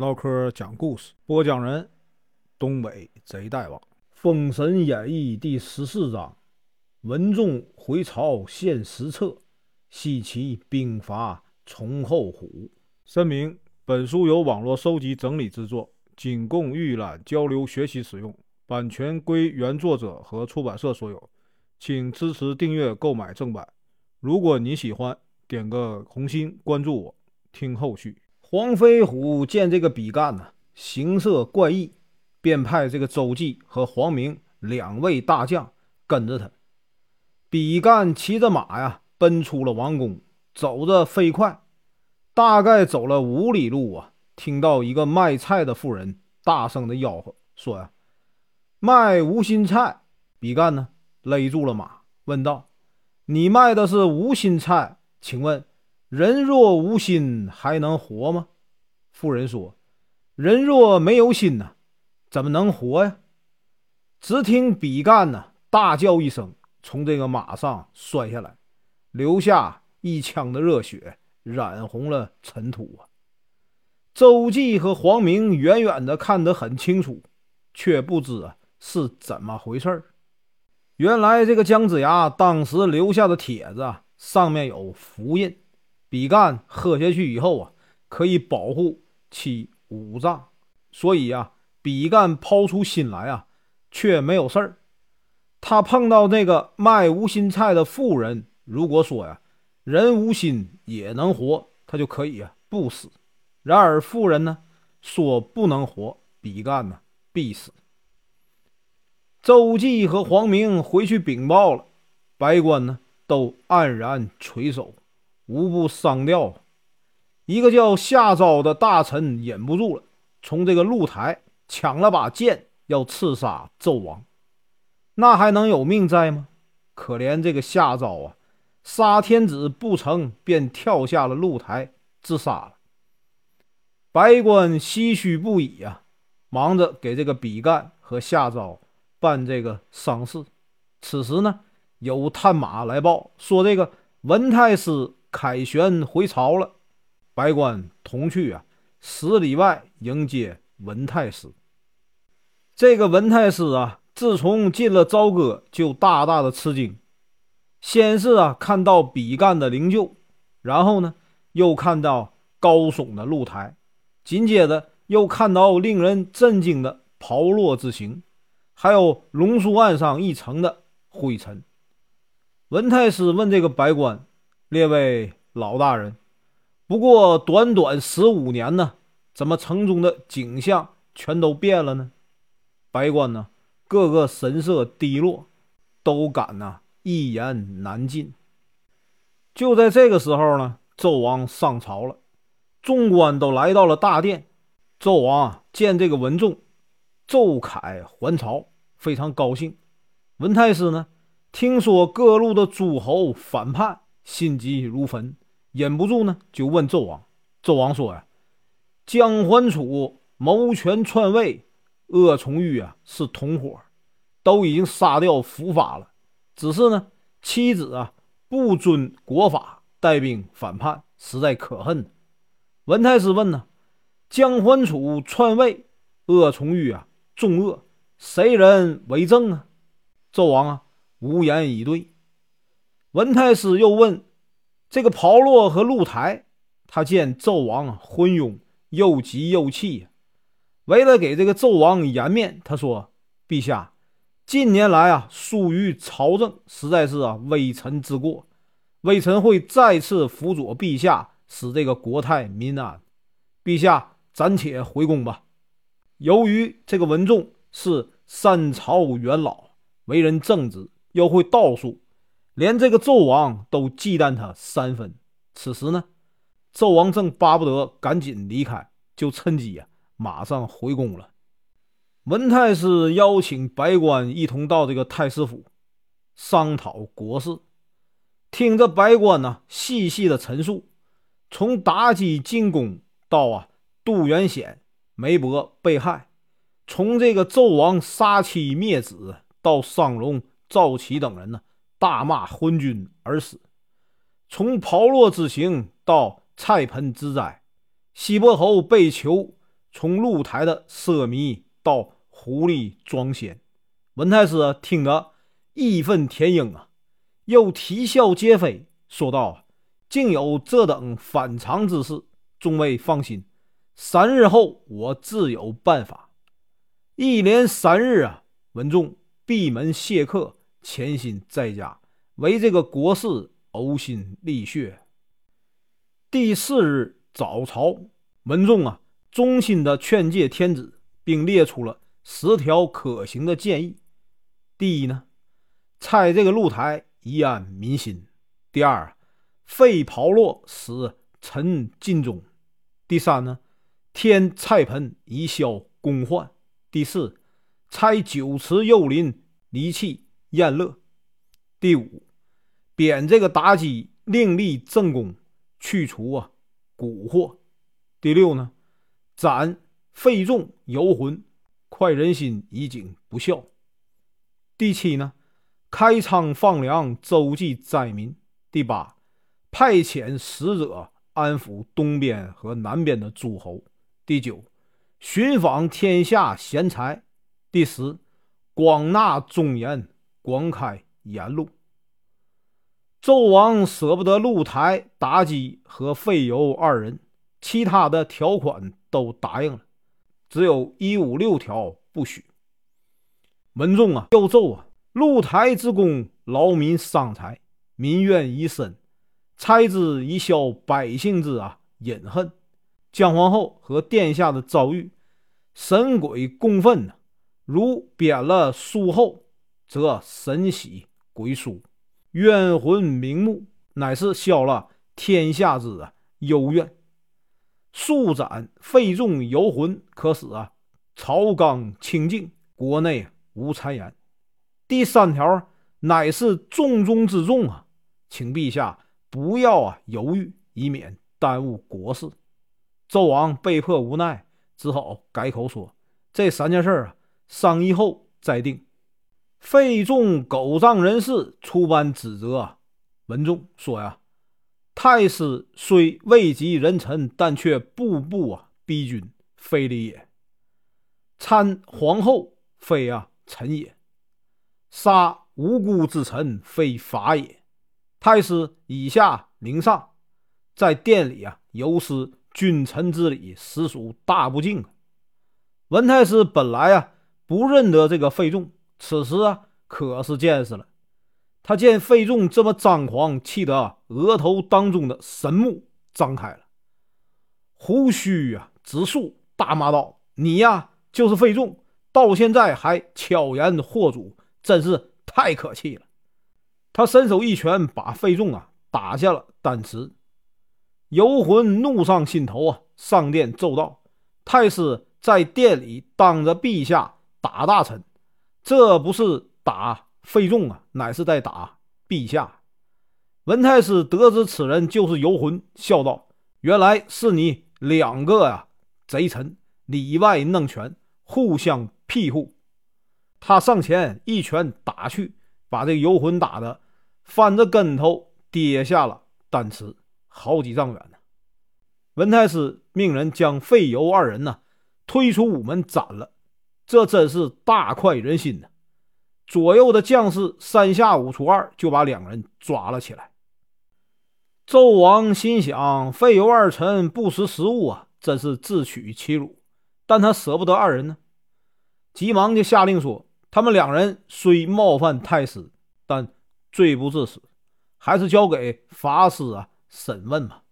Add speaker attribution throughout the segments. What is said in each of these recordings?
Speaker 1: 唠嗑讲故事，播讲人：东北贼大王，《封神演义》第十四章：文仲回朝献实策，西岐兵伐崇后虎。声明：本书由网络收集整理制作，仅供预览、交流、学习使用，版权归原作者和出版社所有，请支持订阅、购买正版。如果你喜欢，点个红心，关注我，听后续。黄飞虎见这个比干呢，形色怪异，便派这个周忌和黄明两位大将跟着他。比干骑着马呀，奔出了王宫，走着飞快，大概走了五里路啊，听到一个卖菜的妇人大声的吆喝，说呀：“卖无心菜。”比干呢，勒住了马，问道：“你卖的是无心菜？请问？”人若无心，还能活吗？妇人说：“人若没有心呢，怎么能活呀？”只听比干呢大叫一声，从这个马上摔下来，留下一腔的热血，染红了尘土啊！周记和黄明远远的看得很清楚，却不知啊是怎么回事原来这个姜子牙当时留下的帖子上面有符印。比干喝下去以后啊，可以保护其五脏，所以呀，比干抛出心来啊，却没有事儿。他碰到那个卖无心菜的妇人，如果说呀，人无心也能活，他就可以啊不死。然而妇人呢，说不能活，比干呢必死。周忌和黄明回去禀报了，白官呢都黯然垂首。无不伤掉。一个叫夏昭的大臣忍不住了，从这个露台抢了把剑，要刺杀纣王。那还能有命在吗？可怜这个夏昭啊，杀天子不成，便跳下了露台自杀了。白官唏嘘不已啊，忙着给这个比干和夏昭办这个丧事。此时呢，有探马来报说，这个文太师。凯旋回朝了，白官同去啊，十里外迎接文太师。这个文太师啊，自从进了朝歌，就大大的吃惊。先是啊，看到比干的灵柩，然后呢，又看到高耸的露台，紧接着又看到令人震惊的炮落之形，还有龙书案上一层的灰尘。文太师问这个白官。列位老大人，不过短短十五年呢，怎么城中的景象全都变了呢？白官呢，个个神色低落，都感呐一言难尽。就在这个时候呢，纣王上朝了，众官都来到了大殿。纣王见这个文仲奏凯还朝，非常高兴。文太师呢，听说各路的诸侯反叛。心急如焚，忍不住呢，就问纣王。纣王说：“呀，姜桓楚谋权篡位，鄂崇玉啊是同伙，都已经杀掉伏法了。只是呢，妻子啊不遵国法，带兵反叛，实在可恨。”文太师问呢：“姜桓楚篡位，鄂崇玉啊重恶，谁人为证啊？”纣王啊无言以对。文太师又问：“这个炮烙和露台，他见纣王昏庸，又急又气，为了给这个纣王颜面，他说：‘陛下，近年来啊，疏于朝政，实在是啊微臣之过。微臣会再次辅佐陛下，使这个国泰民安。陛下，暂且回宫吧。’由于这个文仲是三朝元老，为人正直，又会道术。”连这个纣王都忌惮他三分。此时呢，纣王正巴不得赶紧离开，就趁机呀，马上回宫了。文太师邀请白官一同到这个太师府商讨国事，听着白官呢细细的陈述，从妲己进宫到啊杜元显、梅伯被害，从这个纣王杀妻灭子到商龙、赵齐等人呢。大骂昏君而死，从炮烙之刑到菜盆之灾，西伯侯被囚从露台的奢靡到狐狸装仙。文太师听得义愤填膺啊，又啼笑皆非，说道：“竟有这等反常之事，众位放心，三日后我自有办法。”一连三日啊，文仲闭门谢客，潜心在家，为这个国事呕心沥血。第四日早朝，文仲啊，衷心的劝诫天子，并列出了十条可行的建议。第一呢，拆这个露台以安民心；第二，废炮烙使臣尽忠；第三呢，添菜盆以消公患；第四，拆酒池肉林，离弃宴乐；第五，贬这个妲己，另立正宫，去除啊蛊惑；第六呢，斩费仲游魂，快人心，以警不孝。第七呢，开仓放粮，周济灾民。第八，派遣使者安抚东边和南边的诸侯。第九，寻访天下贤才。第十，广纳忠言，广开言路。纣王舍不得露台、妲己和费尤二人，其他的条款都答应了，只有一五六条不许。文仲啊，又奏啊，露台之功，劳民伤财，民怨已深，拆之以消百姓之啊隐恨。姜皇后和殿下的遭遇，神鬼共愤呢。如贬了书后，则神喜归书，冤魂瞑目，乃是消了天下之啊幽怨。速斩费仲游魂，可使啊朝纲清净，国内。无谗言。第三条乃是重中之重啊，请陛下不要啊犹豫，以免耽误国事。纣王被迫无奈，只好改口说：“这三件事啊，商议后再定。”费仲狗仗人势，出班指责文仲说：“呀，太师虽位极人臣，但却步步啊逼君，非礼也。参皇后，非啊。”臣也，杀无辜之臣，非法也。太师以下凌上，在殿里啊，有失君臣之礼，实属大不敬。文太师本来啊，不认得这个费仲，此时啊，可是见识了。他见费仲这么张狂，气得额头当中的神目张开了，胡须啊直竖，大骂道：“你呀，就是费仲。”到现在还巧言惑主，真是太可气了。他伸手一拳，把费仲啊打下了丹池。游魂怒上心头啊，上殿奏道：“太师在殿里当着陛下打大臣，这不是打费仲啊，乃是在打陛下。”文太师得知此人就是游魂，笑道：“原来是你两个呀，贼臣里外弄权，互相。”庇护，他上前一拳打去，把这个游魂打的翻着跟头跌下了丹池，好几丈远呢。文太师命人将费尤二人呢推出午门斩了，这真是大快人心呐。左右的将士三下五除二就把两人抓了起来。纣王心想，费尤二臣不识时务啊，真是自取其辱，但他舍不得二人呢。急忙就下令说：“他们两人虽冒犯太师，但罪不至死，还是交给法师啊审问吧。”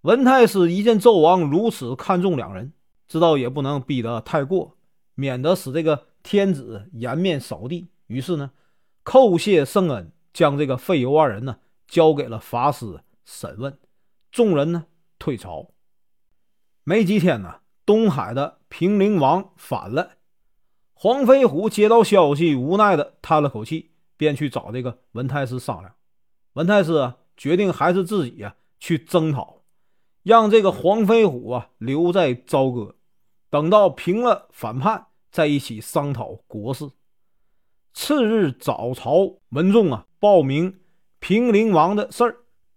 Speaker 1: 文太师一见纣王如此看重两人，知道也不能逼得太过，免得使这个天子颜面扫地。于是呢，叩谢圣恩，将这个费尤二人呢交给了法师审问。众人呢退朝。没几天呢。东海的平陵王反了，黄飞虎接到消息，无奈的叹了口气，便去找这个文太师商量。文太师啊，决定还是自己啊去征讨，让这个黄飞虎啊留在朝歌，等到平了反叛，再一起商讨国事。次日早朝，文仲啊报名平陵王的事儿，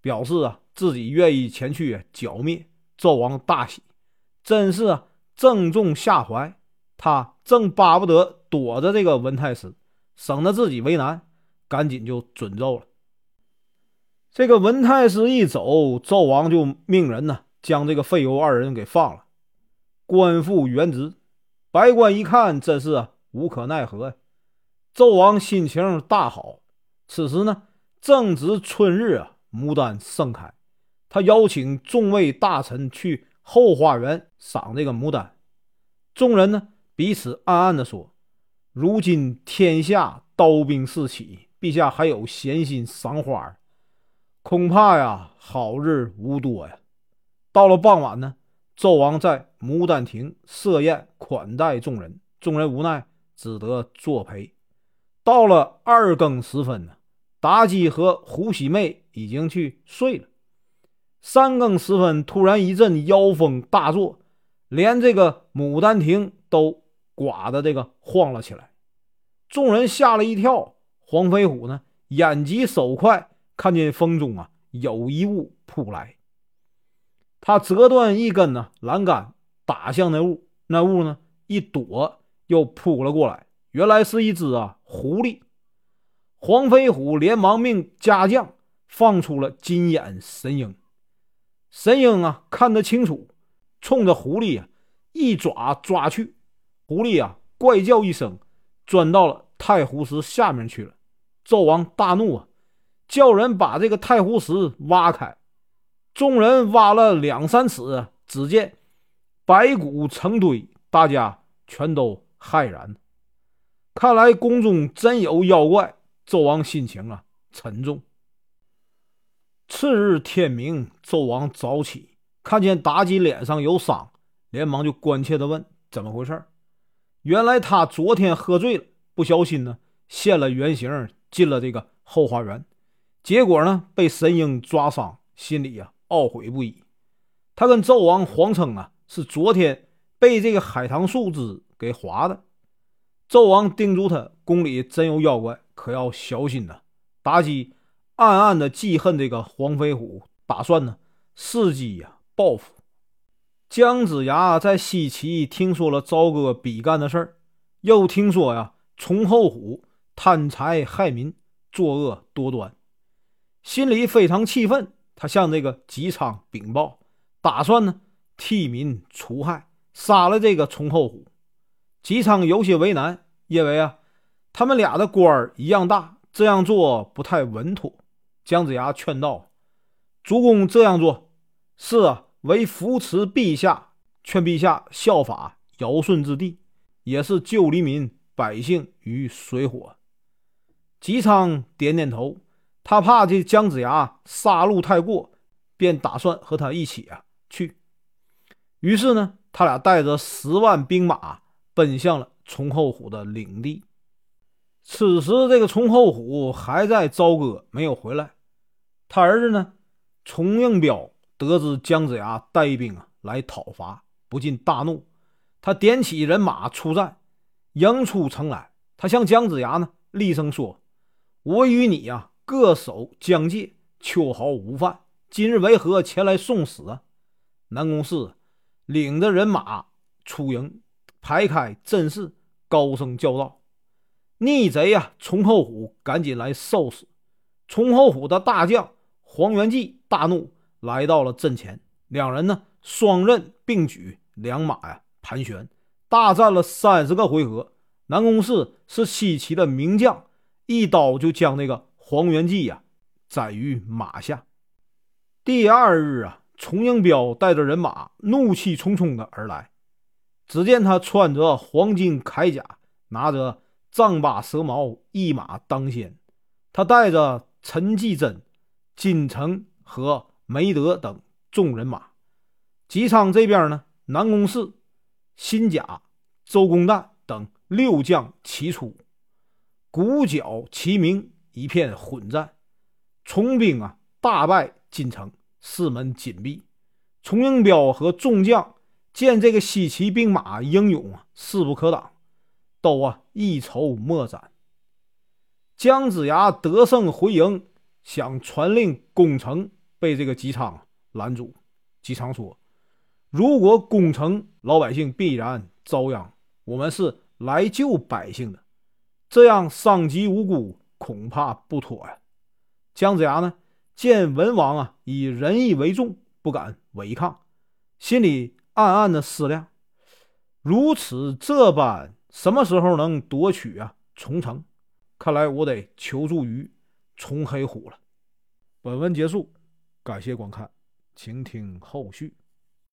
Speaker 1: 表示啊自己愿意前去剿灭。纣王大喜。真是啊，正中下怀。他正巴不得躲着这个文太师，省得自己为难，赶紧就准奏了。这个文太师一走，纣王就命人呢，将这个费尤二人给放了，官复原职。白官一看，真是啊，无可奈何呀。纣王心情大好。此时呢，正值春日啊，牡丹盛开。他邀请众位大臣去后花园赏这个牡丹。众人呢？彼此暗暗地说：“如今天下刀兵四起，陛下还有闲心赏花？恐怕呀，好日无多呀。”到了傍晚呢，纣王在牡丹亭设宴款待众人，众人无奈只得作陪。到了二更时分呢，妲己和胡喜妹已经去睡了。三更时分，突然一阵妖风大作，连这个牡丹亭都。刮的这个晃了起来，众人吓了一跳。黄飞虎呢，眼疾手快，看见风中啊有一物扑来，他折断一根呢栏杆，打向那物。那物呢一躲，又扑了过来。原来是一只啊狐狸。黄飞虎连忙命家将放出了金眼神鹰。神鹰啊看得清楚，冲着狐狸啊一爪抓去。狐狸啊，怪叫一声，钻到了太湖石下面去了。纣王大怒啊，叫人把这个太湖石挖开。众人挖了两三尺，只见白骨成堆，大家全都骇然。看来宫中真有妖怪。纣王心情啊沉重。次日天明，纣王早起，看见妲己脸上有伤，连忙就关切地问：“怎么回事？”原来他昨天喝醉了，不小心呢现了原形，进了这个后花园，结果呢被神鹰抓伤，心里呀懊悔不已。他跟纣王谎称啊是昨天被这个海棠树枝给划的。纣王叮嘱他，宫里真有妖怪，可要小心呐。妲己暗暗的记恨这个黄飞虎，打算呢伺机呀报复。姜子牙在西岐听说了朝歌比干的事儿，又听说呀崇后虎贪财害民，作恶多端，心里非常气愤。他向这个姬昌禀报，打算呢替民除害，杀了这个崇厚虎。姬昌有些为难，因为啊他们俩的官儿一样大，这样做不太稳妥。姜子牙劝道：“主公这样做是啊。”为扶持陛下，劝陛下效法尧舜之帝，也是救黎民百姓于水火。姬昌点点头，他怕这姜子牙杀戮太过，便打算和他一起啊去。于是呢，他俩带着十万兵马奔向了崇后虎的领地。此时，这个崇后虎还在朝歌，没有回来。他儿子呢，崇应彪。得知姜子牙带兵啊来讨伐，不禁大怒。他点起人马出战，迎出城来。他向姜子牙呢厉声说：“我与你呀各守疆界，秋毫无犯。今日为何前来送死啊？”南宫氏领着人马出营，排开阵势，高声叫道：“逆贼呀！崇厚虎，赶紧来受死！”崇厚虎的大将黄元济大怒。来到了阵前，两人呢双刃并举，两马呀盘旋，大战了三十个回合。南宫氏是西岐的名将，一刀就将那个黄元济呀斩于马下。第二日啊，崇应彪带着人马怒气冲冲的而来，只见他穿着黄金铠甲，拿着丈八蛇矛，一马当先。他带着陈继贞、金城和。梅德等众人马，吉昌这边呢，南宫氏、辛甲、周公旦等六将齐出，鼓角齐鸣，一片混战。重兵啊，大败金城，四门紧闭。崇应彪和众将见这个西岐兵马英勇啊，势不可挡，都啊一筹莫展。姜子牙得胜回营，想传令攻城。被这个姬昌拦住。姬昌说：“如果攻城，老百姓必然遭殃。我们是来救百姓的，这样伤及无辜，恐怕不妥呀。姜子牙呢，见文王啊以仁义为重，不敢违抗，心里暗暗的思量：如此这般，什么时候能夺取啊重城？看来我得求助于崇黑虎了。本文结束，感谢观看，请听后续。